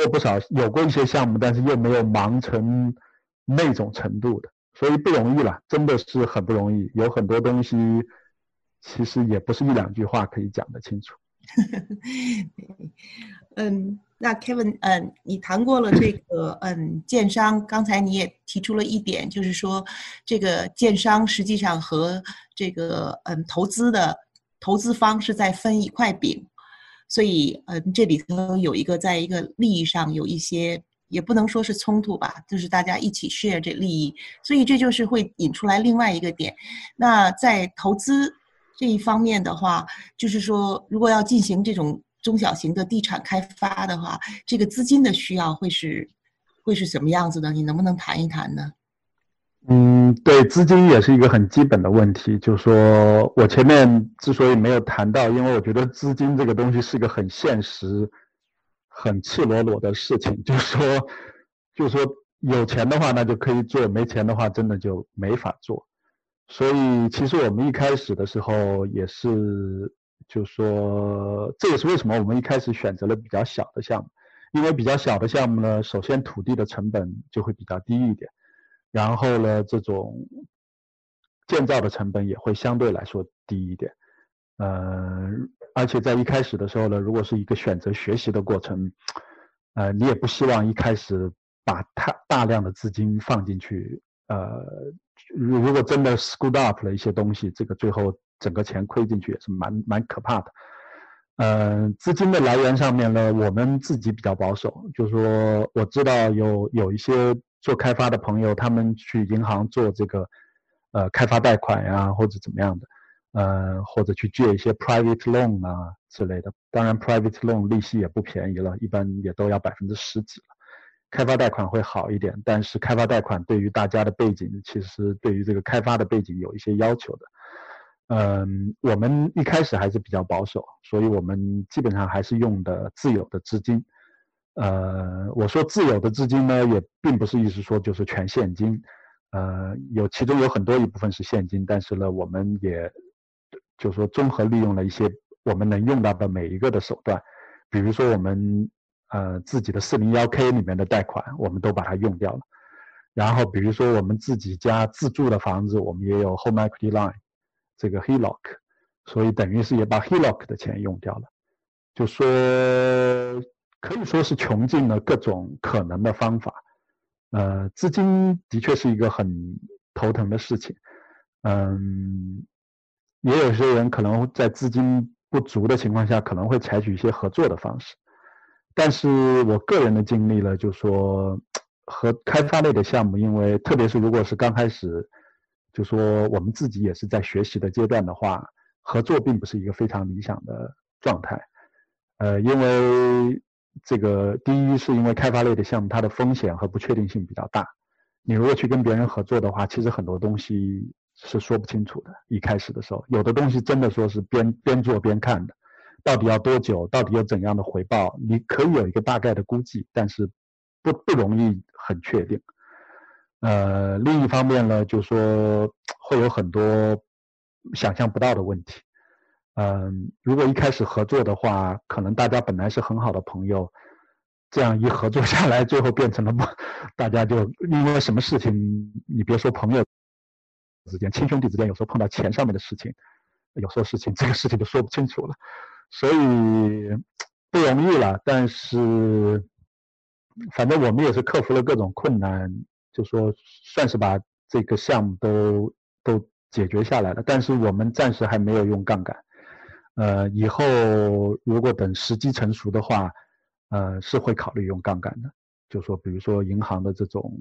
过不少，有过一些项目，但是又没有忙成那种程度的，所以不容易了，真的是很不容易。有很多东西其实也不是一两句话可以讲得清楚。嗯，那 Kevin，嗯，你谈过了这个，嗯，建商，刚才你也提出了一点，就是说这个建商实际上和这个，嗯，投资的投资方是在分一块饼。所以，嗯，这里头有一个，在一个利益上有一些，也不能说是冲突吧，就是大家一起 share 这利益，所以这就是会引出来另外一个点。那在投资这一方面的话，就是说，如果要进行这种中小型的地产开发的话，这个资金的需要会是会是什么样子的？你能不能谈一谈呢？嗯，对，资金也是一个很基本的问题。就是说我前面之所以没有谈到，因为我觉得资金这个东西是一个很现实、很赤裸裸的事情。就是说，就是说有钱的话那就可以做，没钱的话真的就没法做。所以其实我们一开始的时候也是，就是说这也是为什么我们一开始选择了比较小的项目，因为比较小的项目呢，首先土地的成本就会比较低一点。然后呢，这种建造的成本也会相对来说低一点，呃，而且在一开始的时候呢，如果是一个选择学习的过程，呃，你也不希望一开始把太大量的资金放进去，呃，如如果真的 screwed up 了一些东西，这个最后整个钱亏进去也是蛮蛮可怕的。呃，资金的来源上面呢，我们自己比较保守，就是说我知道有有一些。做开发的朋友，他们去银行做这个，呃，开发贷款呀，或者怎么样的，呃，或者去借一些 private loan 啊之类的。当然，private loan 利息也不便宜了，一般也都要百分之十几了。开发贷款会好一点，但是开发贷款对于大家的背景，其实对于这个开发的背景有一些要求的。嗯，我们一开始还是比较保守，所以我们基本上还是用的自有的资金。呃，我说自有的资金呢，也并不是意思说就是全现金，呃，有其中有很多一部分是现金，但是呢，我们也就说综合利用了一些我们能用到的每一个的手段，比如说我们呃自己的四零幺 K 里面的贷款，我们都把它用掉了，然后比如说我们自己家自住的房子，我们也有 Home Equity Line 这个 HELOC，所以等于是也把 HELOC 的钱用掉了，就说。可以说是穷尽了各种可能的方法，呃，资金的确是一个很头疼的事情，嗯，也有些人可能在资金不足的情况下，可能会采取一些合作的方式，但是我个人的经历呢，就说和开发类的项目，因为特别是如果是刚开始，就说我们自己也是在学习的阶段的话，合作并不是一个非常理想的状态，呃，因为。这个第一是因为开发类的项目，它的风险和不确定性比较大。你如果去跟别人合作的话，其实很多东西是说不清楚的。一开始的时候，有的东西真的说是边边做边看的，到底要多久，到底有怎样的回报，你可以有一个大概的估计，但是不不容易很确定。呃，另一方面呢，就说会有很多想象不到的问题。嗯，如果一开始合作的话，可能大家本来是很好的朋友，这样一合作下来，最后变成了不，大家就因为什么事情，你别说朋友之间，亲兄弟之间，有时候碰到钱上面的事情，有时候事情这个事情都说不清楚了，所以不容易了。但是，反正我们也是克服了各种困难，就说算是把这个项目都都解决下来了。但是我们暂时还没有用杠杆。呃，以后如果等时机成熟的话，呃，是会考虑用杠杆的，就说比如说银行的这种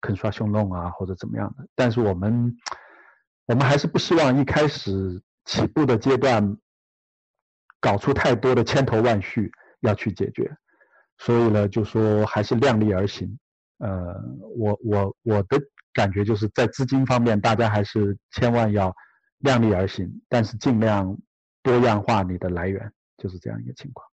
坑刷凶弄啊，或者怎么样的。但是我们，我们还是不希望一开始起步的阶段搞出太多的千头万绪要去解决，所以呢，就说还是量力而行。呃，我我我的感觉就是在资金方面，大家还是千万要量力而行，但是尽量。多样化你的来源就是这样一个情况。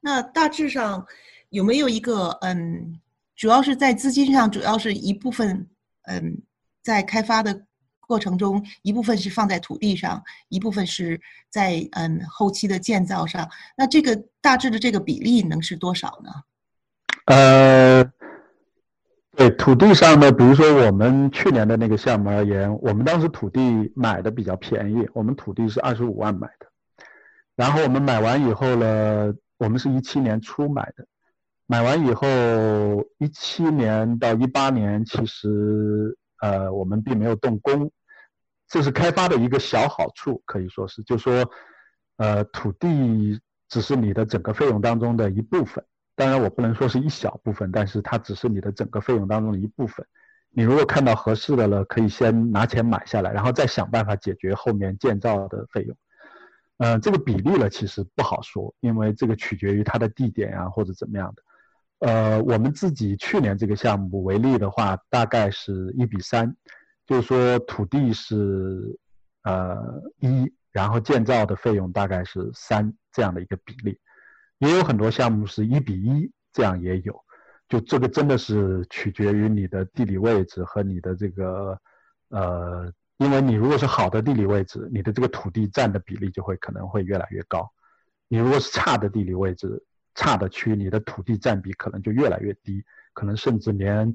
那大致上有没有一个嗯，主要是在资金上，主要是一部分嗯，在开发的过程中，一部分是放在土地上，一部分是在嗯后期的建造上。那这个大致的这个比例能是多少呢？呃，对土地上呢，比如说我们去年的那个项目而言，我们当时土地买的比较便宜，我们土地是二十五万买的。然后我们买完以后呢，我们是一七年初买的，买完以后一七年到一八年，其实呃我们并没有动工，这是开发的一个小好处，可以说是，就说呃土地只是你的整个费用当中的一部分。当然，我不能说是一小部分，但是它只是你的整个费用当中的一部分。你如果看到合适的了，可以先拿钱买下来，然后再想办法解决后面建造的费用。嗯，这个比例呢，其实不好说，因为这个取决于它的地点呀，或者怎么样的。呃，我们自己去年这个项目为例的话，大概是一比三，就是说土地是呃一，然后建造的费用大概是三这样的一个比例。也有很多项目是一比一，这样也有，就这个真的是取决于你的地理位置和你的这个，呃，因为你如果是好的地理位置，你的这个土地占的比例就会可能会越来越高；你如果是差的地理位置、差的区，你的土地占比可能就越来越低，可能甚至连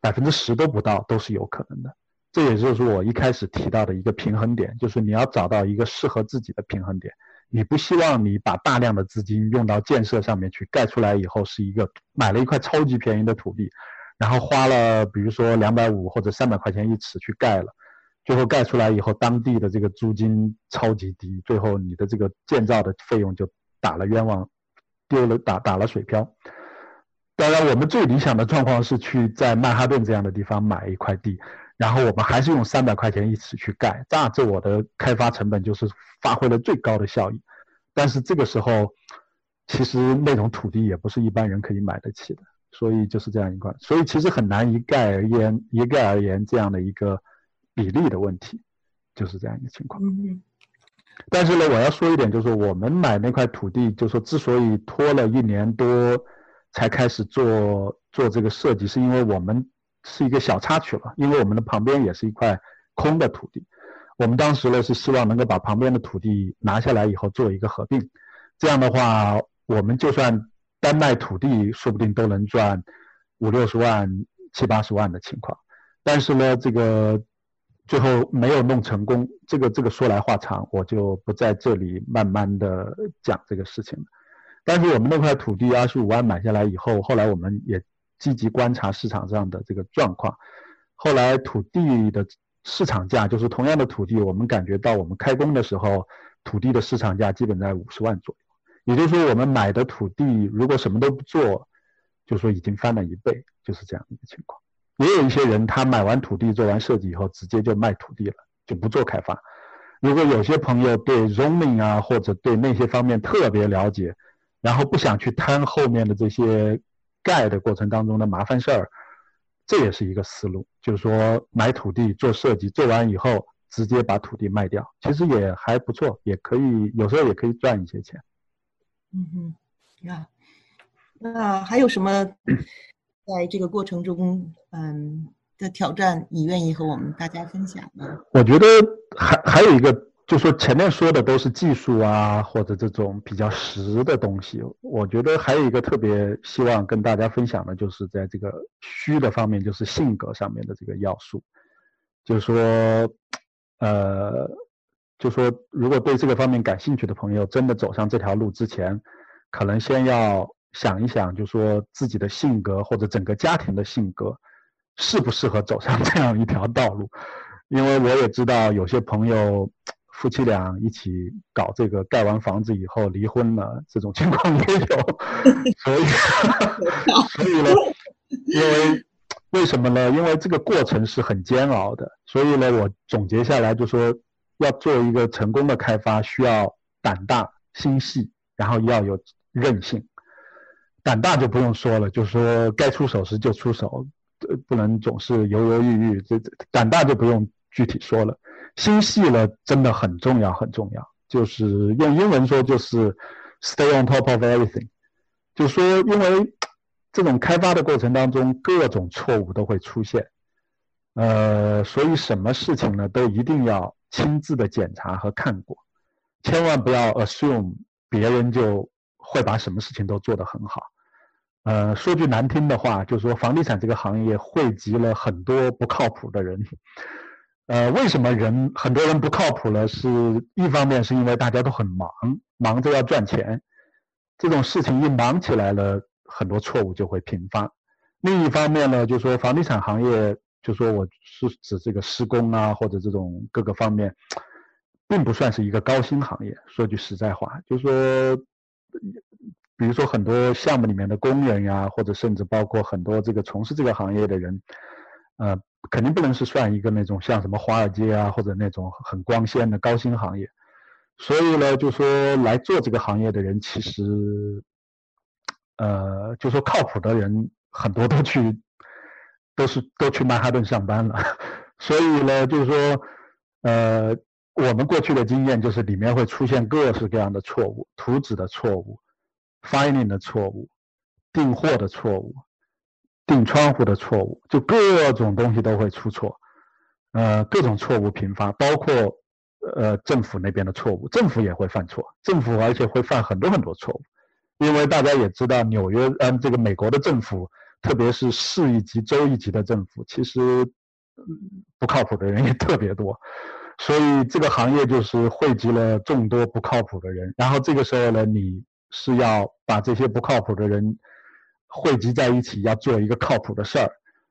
百分之十都不到都是有可能的。这也就是我一开始提到的一个平衡点，就是你要找到一个适合自己的平衡点。你不希望你把大量的资金用到建设上面去，盖出来以后是一个买了一块超级便宜的土地，然后花了比如说两百五或者三百块钱一尺去盖了，最后盖出来以后当地的这个租金超级低，最后你的这个建造的费用就打了冤枉，丢了打打了水漂。当然，我们最理想的状况是去在曼哈顿这样的地方买一块地。然后我们还是用三百块钱一尺去盖，这样这我的开发成本就是发挥了最高的效益。但是这个时候，其实那种土地也不是一般人可以买得起的，所以就是这样一块。所以其实很难一概而言，一概而言这样的一个比例的问题，就是这样一个情况。但是呢，我要说一点，就是我们买那块土地，就是说之所以拖了一年多才开始做做这个设计，是因为我们。是一个小插曲了，因为我们的旁边也是一块空的土地，我们当时呢是希望能够把旁边的土地拿下来以后做一个合并，这样的话，我们就算单卖土地，说不定都能赚五六十万、七八十万的情况。但是呢，这个最后没有弄成功，这个这个说来话长，我就不在这里慢慢的讲这个事情了。但是我们那块土地二十五万买下来以后，后来我们也。积极观察市场上的这个状况，后来土地的市场价就是同样的土地，我们感觉到我们开工的时候，土地的市场价基本在五十万左右。也就是说，我们买的土地如果什么都不做，就说已经翻了一倍，就是这样一个情况。也有一些人他买完土地做完设计以后，直接就卖土地了，就不做开发。如果有些朋友对 zoning 啊或者对那些方面特别了解，然后不想去摊后面的这些。盖的过程当中的麻烦事儿，这也是一个思路，就是说买土地做设计，做完以后直接把土地卖掉，其实也还不错，也可以有时候也可以赚一些钱。嗯哼，呀，那还有什么 在这个过程中，嗯的挑战，你愿意和我们大家分享吗？我觉得还还有一个。就说前面说的都是技术啊，或者这种比较实的东西。我觉得还有一个特别希望跟大家分享的，就是在这个虚的方面，就是性格上面的这个要素。就是说，呃，就说如果对这个方面感兴趣的朋友，真的走上这条路之前，可能先要想一想，就说自己的性格或者整个家庭的性格，适不适合走上这样一条道路。因为我也知道有些朋友。夫妻俩一起搞这个，盖完房子以后离婚了，这种情况也有，所以，所以呢，因为为什么呢？因为这个过程是很煎熬的，所以呢，我总结下来就说，要做一个成功的开发，需要胆大心细，然后要有韧性。胆大就不用说了，就是说该出手时就出手，不能总是犹犹豫豫。这胆大就不用具体说了。心细了，真的很重要，很重要。就是用英文说，就是 stay on top of everything。就说，因为这种开发的过程当中，各种错误都会出现。呃，所以什么事情呢，都一定要亲自的检查和看过，千万不要 assume 别人就会把什么事情都做得很好。呃，说句难听的话，就是说房地产这个行业汇集了很多不靠谱的人。呃，为什么人很多人不靠谱呢？是一方面是因为大家都很忙，忙着要赚钱，这种事情一忙起来了，很多错误就会频发。另一方面呢，就说房地产行业。就说我是指这个施工啊，或者这种各个方面，并不算是一个高薪行业。说句实在话，就说，比如说很多项目里面的工人呀，或者甚至包括很多这个从事这个行业的人，呃，肯定不能是算一个那种像什么华尔街啊，或者那种很光鲜的高薪行业。所以呢，就说来做这个行业的人，其实，呃，就说靠谱的人很多都去。都是都去曼哈顿上班了，所以呢，就是说，呃，我们过去的经验就是里面会出现各式各样的错误，图纸的错误，finding 的错误，订货的错误，订窗户的错误，就各种东西都会出错，呃，各种错误频发，包括呃政府那边的错误，政府也会犯错，政府而且会犯很多很多错误，因为大家也知道纽约，嗯，这个美国的政府。特别是市一级、州一级的政府，其实不靠谱的人也特别多，所以这个行业就是汇集了众多不靠谱的人。然后这个时候呢，你是要把这些不靠谱的人汇集在一起，要做一个靠谱的事儿，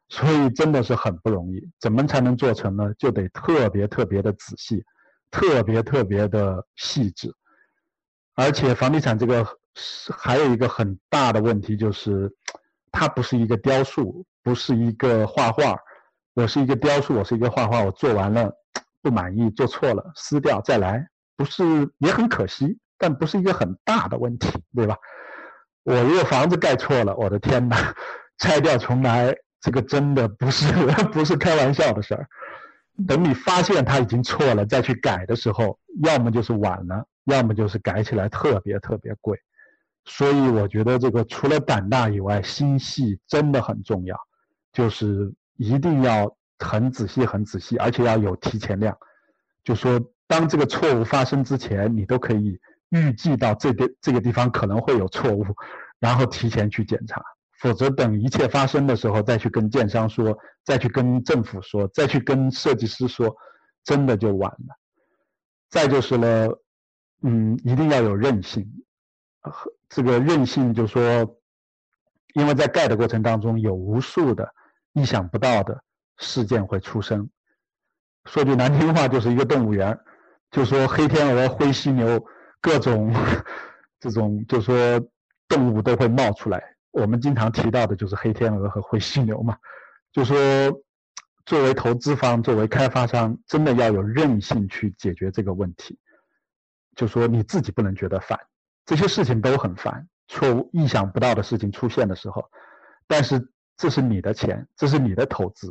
所以真的是很不容易。怎么才能做成呢？就得特别特别的仔细，特别特别的细致。而且房地产这个是还有一个很大的问题就是。它不是一个雕塑，不是一个画画。我是一个雕塑，我是一个画画。我做完了不满意，做错了撕掉再来，不是也很可惜，但不是一个很大的问题，对吧？我如果房子盖错了，我的天哪，拆掉重来，这个真的不是 不是开玩笑的事儿。等你发现它已经错了再去改的时候，要么就是晚了，要么就是改起来特别特别贵。所以我觉得这个除了胆大以外，心细真的很重要，就是一定要很仔细、很仔细，而且要有提前量。就说当这个错误发生之前，你都可以预计到这个这个地方可能会有错误，然后提前去检查。否则等一切发生的时候再去跟建商说，再去跟政府说，再去跟设计师说，真的就晚了。再就是呢，嗯，一定要有韧性。和这个韧性，就说，因为在盖的过程当中，有无数的意想不到的事件会出生。说句难听话，就是一个动物园，就说黑天鹅、灰犀牛，各种这种，就说动物都会冒出来。我们经常提到的就是黑天鹅和灰犀牛嘛。就说，作为投资方，作为开发商，真的要有韧性去解决这个问题。就说你自己不能觉得烦。这些事情都很烦，错误、意想不到的事情出现的时候，但是这是你的钱，这是你的投资，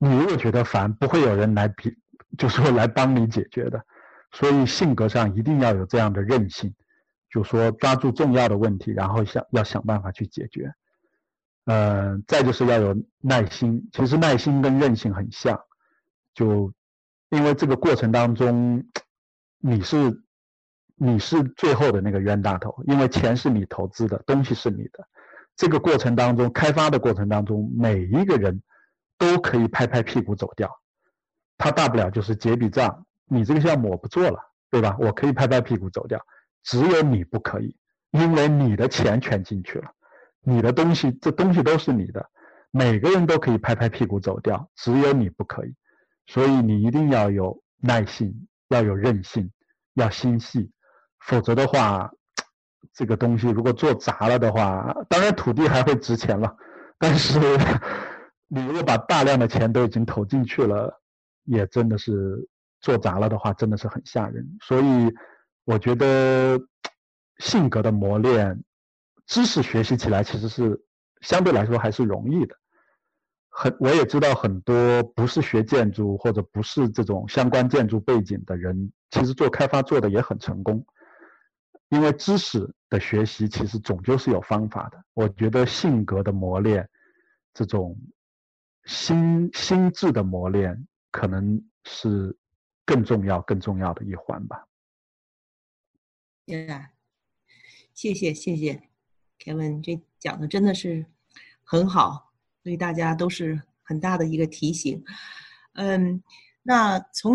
你如果觉得烦，不会有人来比，就说来帮你解决的。所以性格上一定要有这样的韧性，就说抓住重要的问题，然后想要想办法去解决。嗯，再就是要有耐心，其实耐心跟韧性很像，就因为这个过程当中，你是。你是最后的那个冤大头，因为钱是你投资的，东西是你的。这个过程当中，开发的过程当中，每一个人都可以拍拍屁股走掉。他大不了就是结笔账，你这个项目我不做了，对吧？我可以拍拍屁股走掉。只有你不可以，因为你的钱全进去了，你的东西，这东西都是你的。每个人都可以拍拍屁股走掉，只有你不可以。所以你一定要有耐心，要有韧性，要心细。否则的话，这个东西如果做砸了的话，当然土地还会值钱了。但是 你如果把大量的钱都已经投进去了，也真的是做砸了的话，真的是很吓人。所以我觉得性格的磨练，知识学习起来其实是相对来说还是容易的。很我也知道很多不是学建筑或者不是这种相关建筑背景的人，其实做开发做的也很成功。因为知识的学习其实终究是有方法的。我觉得性格的磨练，这种心心智的磨练可能是更重要、更重要的一环吧。对啊，谢谢谢谢天文这讲的真的是很好，对大家都是很大的一个提醒。嗯，那从